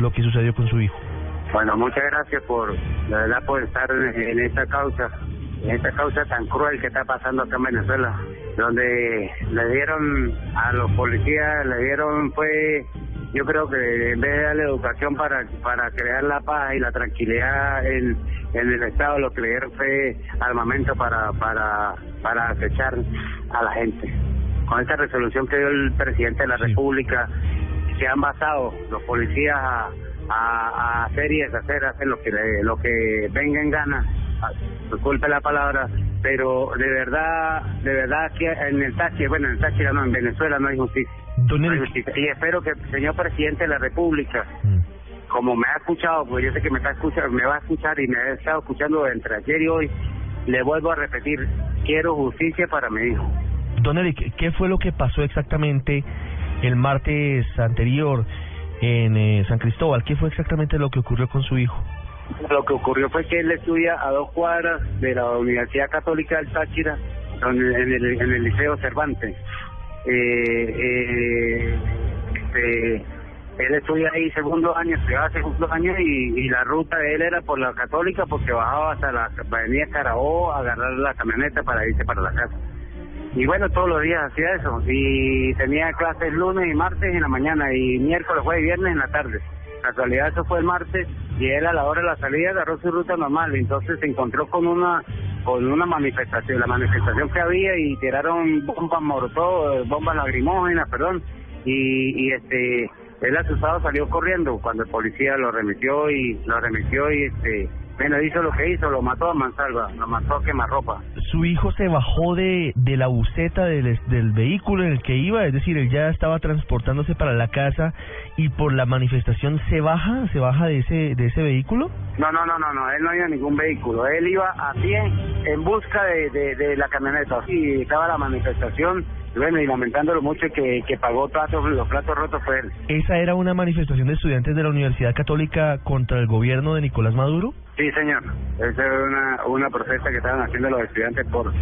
lo que sucedió con su hijo. Bueno, muchas gracias por, la verdad, por estar en esta causa, en esta causa tan cruel que está pasando acá en Venezuela, donde le dieron a los policías, le dieron, fue, yo creo que en vez de darle educación para, para crear la paz y la tranquilidad en, en el Estado, lo que le dieron fue armamento para, para, para acechar a la gente. Con esta resolución que dio el presidente de la República, se han basado los policías a a, hacer y deshacer, hacer lo que lo que venga en gana, ah, disculpe la palabra, pero de verdad, de verdad que en el Táchira, bueno, en el Táchira no, en Venezuela no hay justicia. Y espero que el señor presidente de la República, mm. como me ha escuchado, pues yo sé que me está escuchando, me va a escuchar y me ha estado escuchando entre ayer y hoy, le vuelvo a repetir, quiero justicia para mi hijo. Don Eric, ¿qué fue lo que pasó exactamente el martes anterior? en eh, San Cristóbal. ¿Qué fue exactamente lo que ocurrió con su hijo? Lo que ocurrió fue que él estudia a dos cuadras de la Universidad Católica del Táchira, en el, en el Liceo Cervantes. Eh, eh, este, él estudia ahí segundo año, estudiaba segundo año y, y la ruta de él era por la Católica porque bajaba hasta la avenida Carabobo a agarrar la camioneta para irse para la casa. Y bueno, todos los días hacía eso. Y tenía clases lunes y martes en la mañana y miércoles, jueves y viernes en la tarde. La actualidad eso fue el martes y él a la hora de la salida agarró su ruta normal. Entonces se encontró con una con una manifestación, la manifestación que había y tiraron bombas morotó, bombas lagrimógenas, perdón. Y, y este él asustado salió corriendo cuando el policía lo remitió y lo remitió y este bueno, hizo lo que hizo, lo mató a mansalva, lo mató a quemarropa. Su hijo se bajó de, de la buceta del, del vehículo en el que iba, es decir, él ya estaba transportándose para la casa y por la manifestación se baja, se baja de ese de ese vehículo. No, no, no, no, no, él no iba en ningún vehículo, él iba a pie en busca de, de, de la camioneta. Y estaba la manifestación bueno, y lamentándolo mucho que, que pagó todos los platos rotos fue él. ¿Esa era una manifestación de estudiantes de la Universidad Católica contra el gobierno de Nicolás Maduro? Sí, señor. Esa era una, una protesta que estaban haciendo los estudiantes por,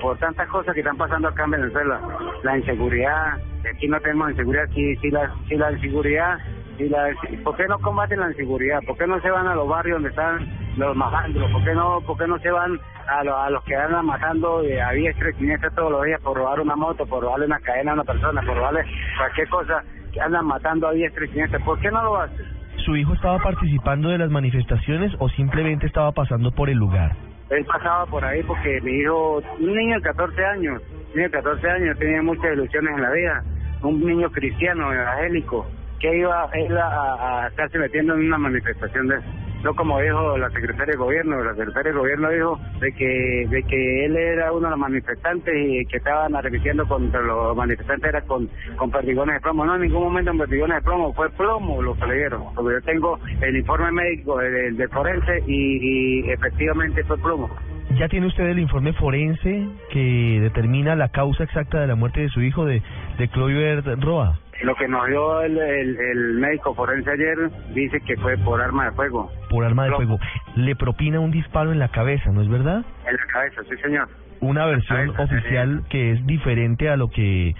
por, tantas cosas que están pasando acá en Venezuela. La inseguridad, aquí no tenemos inseguridad, aquí sí la, sí la inseguridad y la, ¿Por qué no combaten la inseguridad? ¿Por qué no se van a los barrios donde están los malandros? ¿Por qué no, por qué no se van a, a los que andan matando eh, a diestra y siniestra todos los días por robar una moto, por robarle una cadena a una persona, por robarle cualquier cosa que andan matando a diestra y siniestra? ¿Por qué no lo hacen? ¿Su hijo estaba participando de las manifestaciones o simplemente estaba pasando por el lugar? Él pasaba por ahí porque mi hijo, un niño de 14 años, un niño de 14 años, tenía muchas ilusiones en la vida, un niño cristiano, evangélico, que iba él a, a, estarse metiendo en una manifestación de no como dijo la secretaria de gobierno, la secretaria de gobierno dijo de que de que él era uno de los manifestantes y que estaban arremetiendo contra los manifestantes era con, con perdigones de plomo. No, en ningún momento en perdigones de plomo, fue plomo lo que le dieron. Porque yo tengo el informe médico de, de forense y, efectivamente fue plomo. ¿Ya tiene usted el informe forense que determina la causa exacta de la muerte de su hijo, de, de Clover Roa? Lo que nos dio el, el, médico forense ayer dice que fue por arma de fuego. Por arma de fuego. Le propina un disparo en la cabeza, ¿no es verdad? En la cabeza, sí, señor. Una versión oficial que es diferente a lo que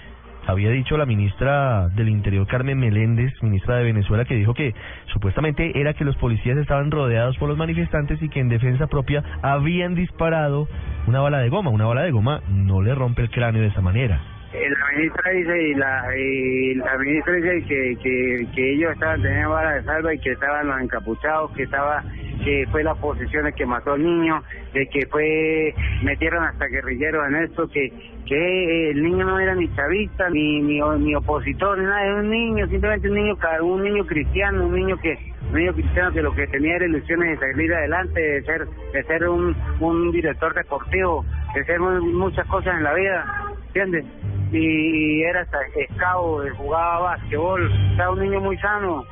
había dicho la ministra del Interior, Carmen Meléndez, ministra de Venezuela, que dijo que supuestamente era que los policías estaban rodeados por los manifestantes y que en defensa propia habían disparado una bala de goma. Una bala de goma no le rompe el cráneo de esa manera. Eh, la ministra dice y la, y la ministra dice que, que, ellos estaban teniendo bala de salva y que estaban los encapuchados, que estaba que fue las posiciones que mató al niño, de que fue metieron hasta guerrilleros en esto, que que el niño no era ni chavista ni ni, ni opositor ni nada, era un niño, simplemente un niño un niño cristiano, un niño que un niño cristiano que lo que tenía era ilusiones de salir adelante, de ser de ser un un director deportivo, de ser muchas cosas en la vida, ¿entiendes? Y era hasta escabo, jugaba básquetbol, era un niño muy sano.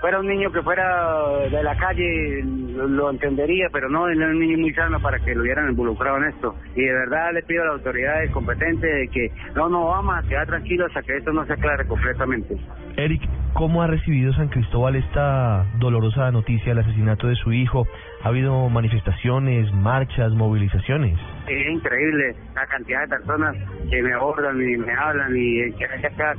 Fuera un niño que fuera de la calle lo, entendería, pero no era un niño muy sano para que lo hubieran involucrado en esto. Y de verdad le pido a las autoridades competentes de que no nos vamos a quedar tranquilos hasta que esto no se aclare completamente. Eric, ¿cómo ha recibido San Cristóbal esta dolorosa noticia del asesinato de su hijo? ¿Ha habido manifestaciones, marchas, movilizaciones? Es increíble la cantidad de personas que me abordan y me hablan y que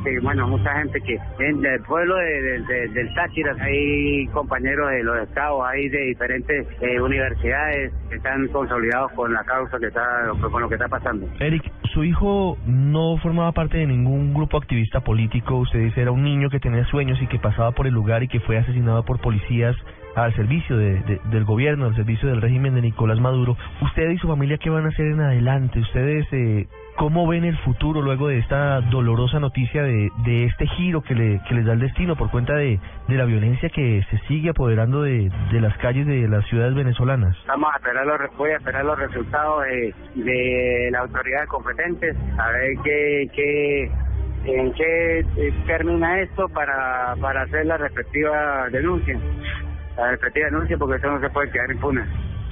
que bueno mucha gente que en el pueblo de, del Táchira hay compañeros de los estados hay de diferentes eh, universidades que están consolidados con la causa que está con lo que está pasando. Eric su hijo no formaba parte de ningún grupo activista político usted dice era un niño que tenía sueños y que pasaba por el lugar y que fue asesinado por policías al servicio de, del gobierno, al servicio del régimen de Nicolás Maduro. ¿Usted y su familia qué van a hacer en adelante? ¿Ustedes eh, cómo ven el futuro luego de esta dolorosa noticia de, este giro que, le, que les da el destino por cuenta de, la violencia que se sigue apoderando de, de las calles de las ciudades venezolanas? Vamos a esperar los, voy a esperar los resultados de, de las autoridades competentes, a ver qué, qué en qué eh, termina esto para, para hacer la respectiva denuncia la respectiva denuncia porque eso no se puede quedar impune.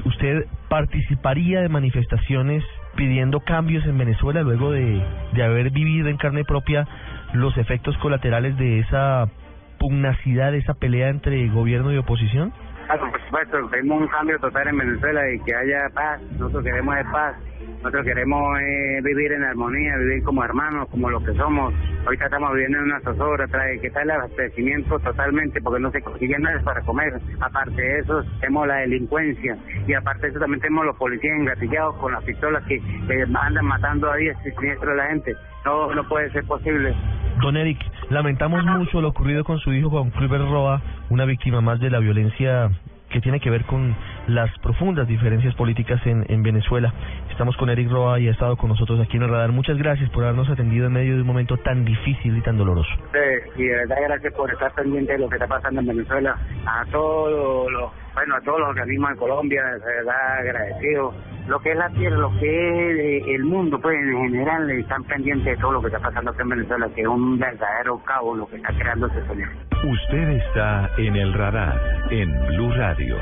¿Usted participaría de manifestaciones pidiendo cambios en Venezuela luego de, de haber vivido en carne propia los efectos colaterales de esa pugnacidad, de esa pelea entre gobierno y oposición? Claro, por supuesto, queremos un cambio total en Venezuela y que haya paz. Nosotros queremos paz. Nosotros queremos eh, vivir en armonía, vivir como hermanos, como los que somos. Ahorita estamos viviendo en una zozobra, trae que está el abastecimiento totalmente porque no se consigue nada para comer. Aparte de eso, tenemos la delincuencia y aparte de eso también tenemos los policías engatillados con las pistolas que, andan matando a 10 y siniestro a la gente. No, no puede ser posible. Don Eric, lamentamos mucho lo ocurrido con su hijo Juan Cluber Roa, una víctima más de la violencia que tiene que ver con las profundas diferencias políticas en, en Venezuela. Estamos con Eric Roa y ha estado con nosotros aquí en el radar. Muchas gracias por habernos atendido en medio de un momento tan difícil y tan doloroso. Sí, y de verdad gracias por estar pendiente de lo que está pasando en Venezuela. A todos los, bueno, a todos los organismos de Colombia, de verdad agradecido. Lo que es la tierra, lo que es eh, el mundo, pues en general están pendientes de todo lo que está pasando aquí en Venezuela, que es un verdadero caos lo que está creando ese señor. Usted está en el radar en Blue Radio.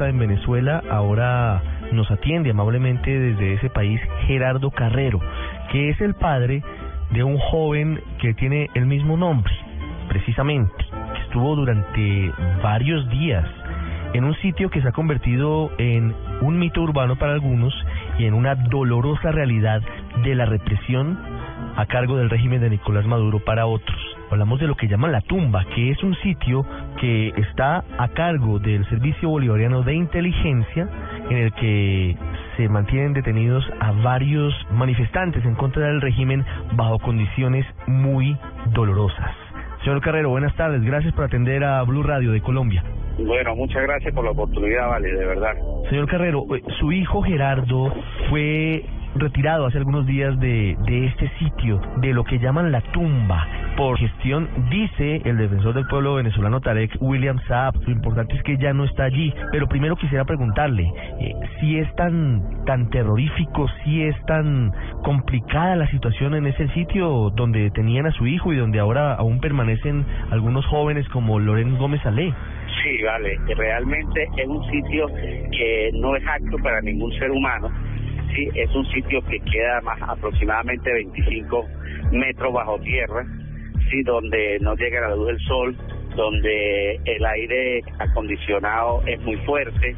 En Venezuela. Ahora nos atiende amablemente desde ese país Gerardo Carrero, que es el padre de un joven que tiene el mismo nombre, precisamente, que estuvo durante varios días en un sitio que se ha convertido en un mito urbano para algunos y en una dolorosa realidad de la represión a cargo del régimen de Nicolás Maduro para otros. Hablamos de lo que llaman la tumba, que es un sitio que está a cargo del Servicio Bolivariano de Inteligencia, en el que se mantienen detenidos a varios manifestantes en contra del régimen bajo condiciones muy dolorosas. Señor Carrero, buenas tardes. Gracias por atender a Blue Radio de Colombia. Bueno, muchas gracias por la oportunidad, vale, de verdad. Señor Carrero, eh, su hijo Gerardo fue retirado hace algunos días de, de este sitio, de lo que llaman la tumba, por gestión, dice el defensor del pueblo venezolano Tarek William Saab. Lo importante es que ya no está allí. Pero primero quisiera preguntarle eh, si es tan, tan terrorífico, si es tan complicada la situación en ese sitio donde tenían a su hijo y donde ahora aún permanecen algunos jóvenes como Loren Gómez Ale. Sí, vale, realmente es un sitio que no es apto para ningún ser humano sí, es un sitio que queda más aproximadamente 25 metros bajo tierra, sí, donde no llega la luz del sol, donde el aire acondicionado es muy fuerte,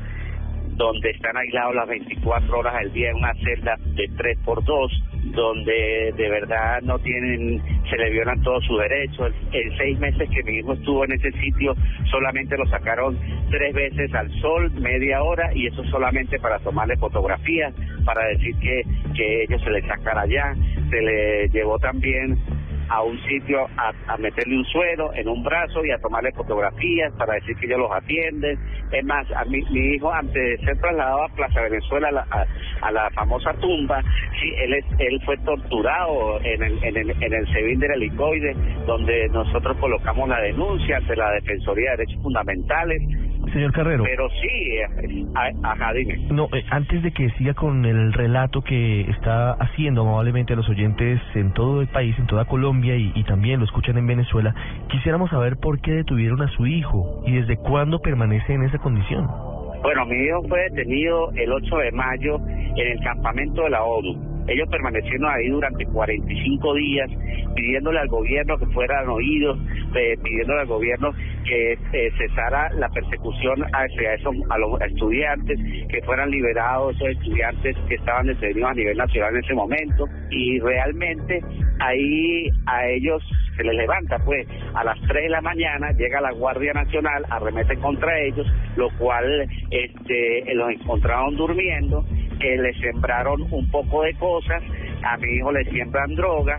donde están aislados las 24 horas al día en una celda de 3 por 2 donde de verdad no tienen, se le violan todos sus derechos. En seis meses que mi hijo estuvo en ese sitio, solamente lo sacaron tres veces al sol, media hora, y eso solamente para tomarle fotografías, para decir que, que ellos se le sacara allá. Se le llevó también a un sitio a, meterle un suero en un brazo y a tomarle fotografías para decir que ellos los atienden. Es más, a mi, mi hijo antes de ser trasladado a Plaza Venezuela, a la, a, la famosa tumba, sí, él es, él fue torturado en el, en el, en el SEBIN del helicoide, donde nosotros colocamos la denuncia ante la Defensoría de Derechos Fundamentales Señor Carrero. Pero sí, eh, a- ajá, dime. No, eh, antes de que siga con el relato que está haciendo amablemente a los oyentes en todo el país, en toda Colombia y, y también lo escuchan en Venezuela, quisiéramos saber por qué detuvieron a su hijo y desde cuándo permanece en esa condición. Bueno, mi hijo fue detenido el 8 de mayo en el campamento de la ONU. Ellos permanecieron ahí durante 45 días pidiéndole al gobierno que fueran oídos, eh, pidiéndole al gobierno que eh, cesara la persecución hacia esos, a los estudiantes, que fueran liberados esos estudiantes que estaban detenidos a nivel nacional en ese momento. Y realmente ahí a ellos se les levanta, pues a las 3 de la mañana llega la Guardia Nacional, arremete contra ellos, lo cual este, los encontraron durmiendo, eh, les sembraron un poco de cosas, a mi hijo le siembran droga,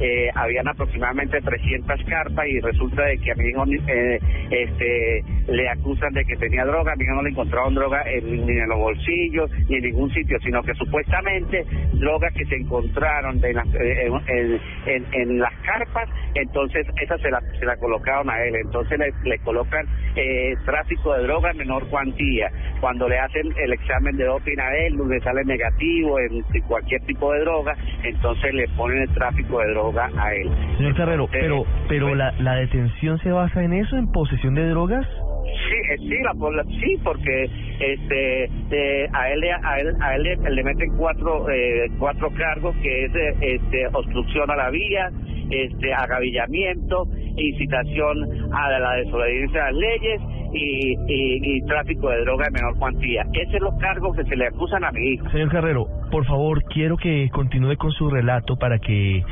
eh, habían aproximadamente 300 carpas y resulta de que a mi hijo eh, este, le acusan de que tenía droga, a mi hijo no le encontraron droga en- ni en los bolsillos ni en ningún sitio, sino que supuestamente drogas que se encontraron de las- eh, en, las carpas, entonces esa se la, se la colocaron a él, entonces le, le colocan eh, tráfico de droga en menor cuantía, cuando le hacen el examen de doping a él, le sale negativo en cualquier tipo de droga, entonces le ponen el tráfico de droga a él. Señor Carrero, Entonces, pero, pero pues, la, la detención se basa en eso, en posesión de drogas. Sí, eh, sí, la, por la- sí, porque este eh, a él a él a él le, le meten cuatro eh, cuatro cargos que es eh, este obstrucción a la vía, este agavillamiento, incitación a la desobediencia a las leyes y, y, y tráfico de droga en menor cuantía. Esos son los cargos que se le acusan a mi hijo. Señor Carrero, por favor, quiero que continúe con su relato para que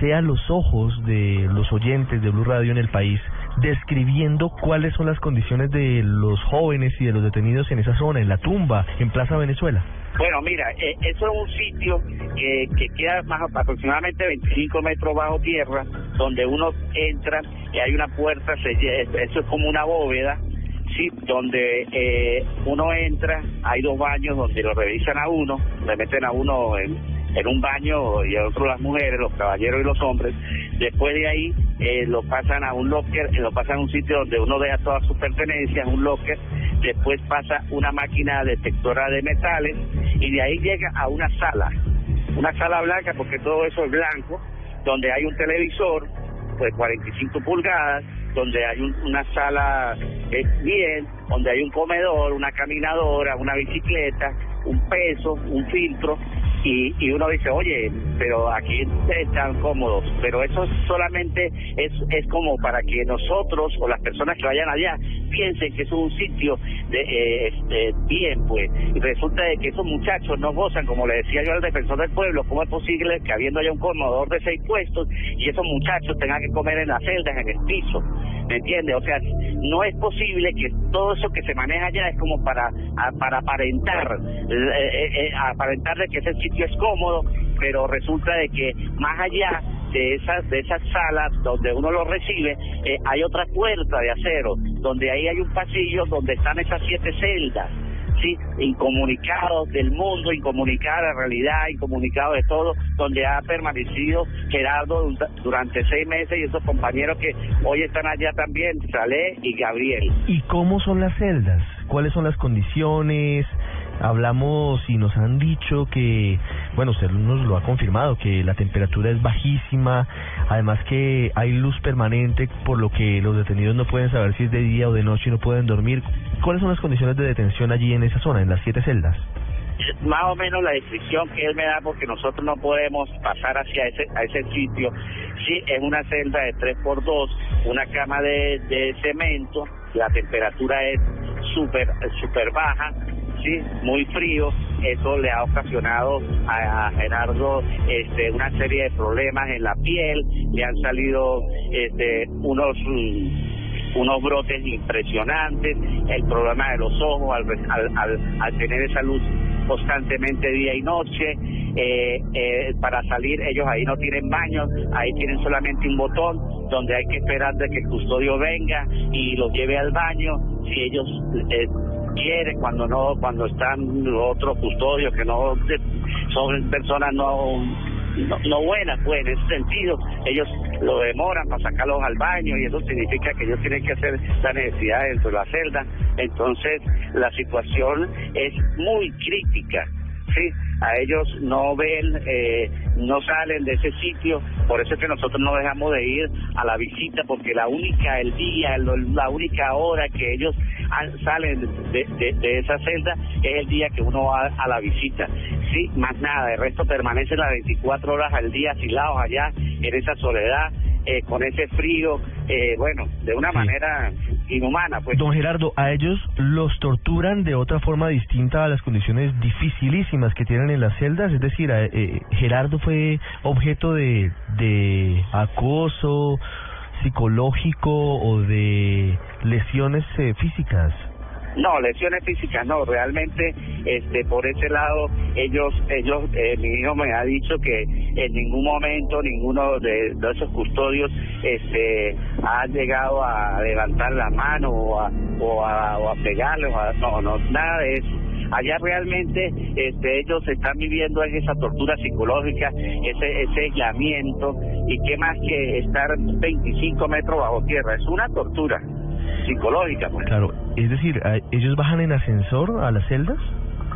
sean los ojos de los oyentes de Blue Radio en el país describiendo cuáles son las condiciones de los jóvenes y de los detenidos en esa zona, en la tumba, en Plaza Venezuela. Bueno, mira, eh, eso es un sitio que, que queda más aproximadamente 25 metros bajo tierra, donde uno entra y hay una puerta, se eso es como una bóveda, sí, donde eh, uno entra, hay dos baños donde lo revisan a uno, le meten a uno en, en un baño y a otro las mujeres, los caballeros y los hombres. Después de ahí eh, lo pasan a un locker, eh, lo pasan a un sitio donde uno deja todas sus pertenencias, un locker. Después pasa una máquina detectora de metales y de ahí llega a una sala, una sala blanca porque todo eso es blanco, donde hay un televisor pues 45 pulgadas, donde hay un- una sala eh, bien, donde hay un comedor, una caminadora, una bicicleta, un peso, un filtro, y, y uno dice, oye, pero aquí están cómodos, pero eso solamente es, es como para que nosotros o las personas que vayan allá piensen que es un sitio de, eh, este, bien, pues, y resulta de que esos muchachos no gozan, como le decía yo al defensor del pueblo, ¿cómo es posible que habiendo ya un comedor de seis puestos y esos muchachos tengan que comer en las celdas, en el piso? ¿Me entiende? O sea, no es posible que todo eso que se maneja allá es como para, para aparentar, eh, eh, eh, de que ese sitio es cómodo, pero resulta de que más allá de esas de esas salas donde uno lo recibe eh, hay otra puerta de acero donde ahí hay un pasillo donde están esas siete celdas sí incomunicados del mundo incomunicados de realidad incomunicados de todo donde ha permanecido Gerardo du- durante seis meses y esos compañeros que hoy están allá también Salé y Gabriel ¿Y cómo son las celdas? ¿Cuáles son las condiciones? Hablamos y nos han dicho que, bueno, usted nos lo ha confirmado, que la temperatura es bajísima, además que hay luz permanente, por lo que los detenidos no pueden saber si es de día o de noche y no pueden dormir. ¿Cuáles son las condiciones de detención allí en esa zona, en las siete celdas? más o menos la descripción que él me da porque nosotros no podemos pasar hacia ese a ese sitio sí es una celda de 3 por 2 una cama de, de cemento la temperatura es súper súper baja sí muy frío eso le ha ocasionado a, Gerardo este una serie de problemas en la piel. Le han salido este unos unos brotes impresionantes, el problema de los ojos al, al, al, tener esa luz constantemente día y noche, eh, eh, para salir ellos ahí no tienen baño, ahí tienen solamente un botón donde hay que esperar de que el custodio venga y los lleve al baño, si ellos eh, quieren, cuando no, cuando están otros custodios que no son personas no no, no buena, pues en ese sentido. Ellos lo demoran para sacarlos al baño y eso significa que ellos tienen que hacer la necesidad dentro de la celda, entonces la situación es muy crítica, sí, a ellos no ven, eh, no salen de ese sitio, por eso es que nosotros no dejamos de ir a la visita, porque la única, el día, la única hora que ellos salen de, de, de esa celda es el día que uno va a la visita. Sí, más nada, el resto permanece las 24 horas al día asilados allá en esa soledad, eh, con ese frío, eh, bueno, de una manera inhumana. Pues. Don Gerardo, ¿a ellos los torturan de otra forma distinta a las condiciones dificilísimas que tienen en las celdas? Es decir, eh, Gerardo fue objeto de, de acoso psicológico o de lesiones eh, físicas. No, lesiones físicas no, realmente este por ese lado ellos ellos eh, mi hijo me ha dicho que en ningún momento ninguno de, esos custodios este ha llegado a levantar la mano o a o a, o a pegarle no no nada de eso allá realmente este ellos están viviendo esa tortura psicológica ese ese aislamiento y qué más que estar 25 metros bajo tierra es una tortura psicológica. Pues. Claro, es decir, ¿ellos bajan en ascensor a las celdas?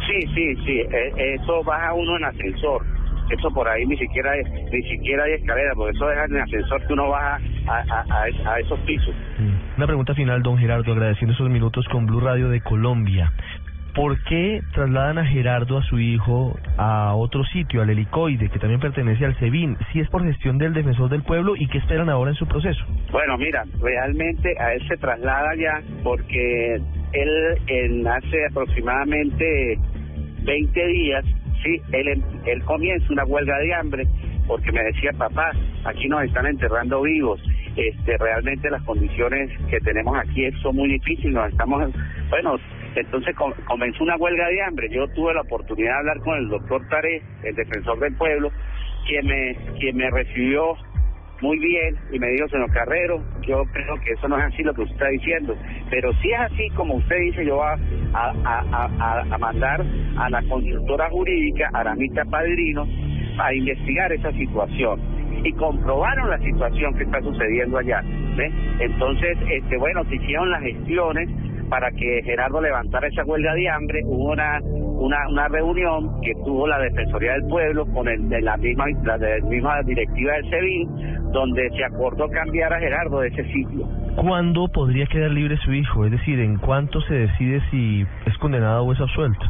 Sí, sí, sí, e, eso baja uno en ascensor. Eso por ahí ni siquiera ni siquiera hay escalera, porque eso deja en ascensor que uno baja a, a, a esos pisos. Mm. Una pregunta final, don Gerardo, agradeciendo esos minutos con Blue Radio de Colombia. ¿Por qué trasladan a Gerardo, a su hijo, a otro sitio, al helicoide, que también pertenece al SEBIN? Si es por gestión del defensor del pueblo, ¿y qué esperan ahora en su proceso? Bueno, mira, realmente a él se traslada ya porque él en hace aproximadamente 20 días, sí, él, em, él comienza una huelga de hambre porque me decía, papá, aquí nos están enterrando vivos este realmente las condiciones que tenemos aquí son muy difíciles, nos estamos, bueno, entonces comenzó una huelga de hambre. Yo tuve la oportunidad de hablar con el doctor Taré, el defensor del pueblo, quien me, quien me recibió muy bien y me dijo, señor Carrero, yo creo que eso no es así lo que usted está diciendo, pero si es así como usted dice, yo voy a, a, a, a mandar a la consultora jurídica, Aramita Padrino, a investigar esa situación y comprobaron la situación que está sucediendo allá. Entonces, este bueno, se hicieron las gestiones para que Gerardo levantara esa huelga de hambre, hubo una una, una reunión que tuvo la Defensoría del Pueblo con el de la misma la de misma directiva del SEBIN, donde se acordó cambiar a Gerardo de ese sitio. ¿Cuándo podría quedar libre su hijo? Es decir, ¿en cuánto se decide si es condenado o es absuelto?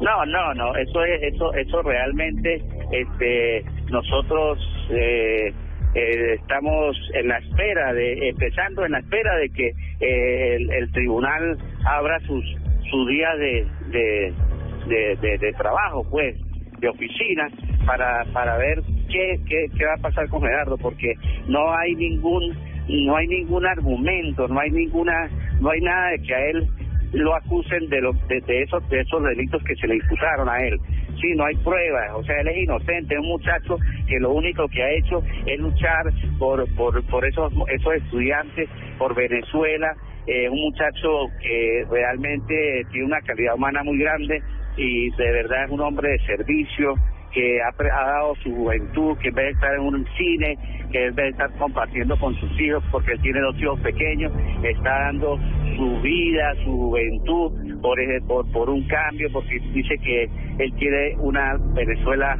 No, no, no, eso es eso eso realmente este nosotros eh, eh, estamos en la espera de, empezando en la espera de que eh, el, tribunal abra sus su día de, de, de, trabajo, pues, de oficina, para, para ver qué, qué, qué va a pasar con Gerardo, porque no hay ningún no hay ningún argumento, no hay ninguna, no hay nada de que a él lo acusen de, lo, de, de, esos de esos delitos que se le imputaron a él. Sí, no hay pruebas, o sea, él es inocente, es un muchacho que lo único que ha hecho es luchar por por, por esos esos estudiantes, por Venezuela, eh, un muchacho que realmente tiene una calidad humana muy grande y de verdad es un hombre de servicio, que ha, ha, dado su juventud, que en vez de estar en un cine, que en vez de estar compartiendo con sus hijos, porque él tiene dos hijos pequeños, está dando su vida, su juventud por, por, por un cambio, porque dice que él quiere una Venezuela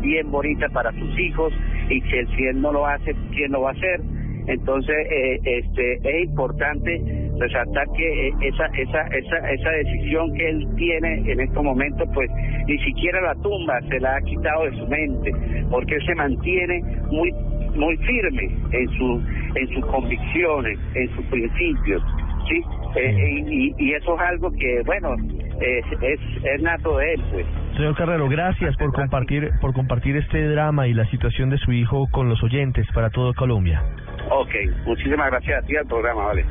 bien bonita para sus hijos y que si él no lo hace, ¿quién lo va a hacer? Entonces, eh, este, es importante resaltar que eh, esa, esa, esa, esa decisión que él tiene en estos momentos, pues ni siquiera la tumba se la ha quitado de su mente, porque él se mantiene muy muy firme en su en sus convicciones, en sus principios, sí, eh, y, y, eso es algo que bueno es, es, es nato de él, pues. Señor Carrero, gracias por compartir por compartir este drama y la situación de su hijo con los oyentes para todo Colombia. Ok, muchísimas gracias a ti al programa, vale.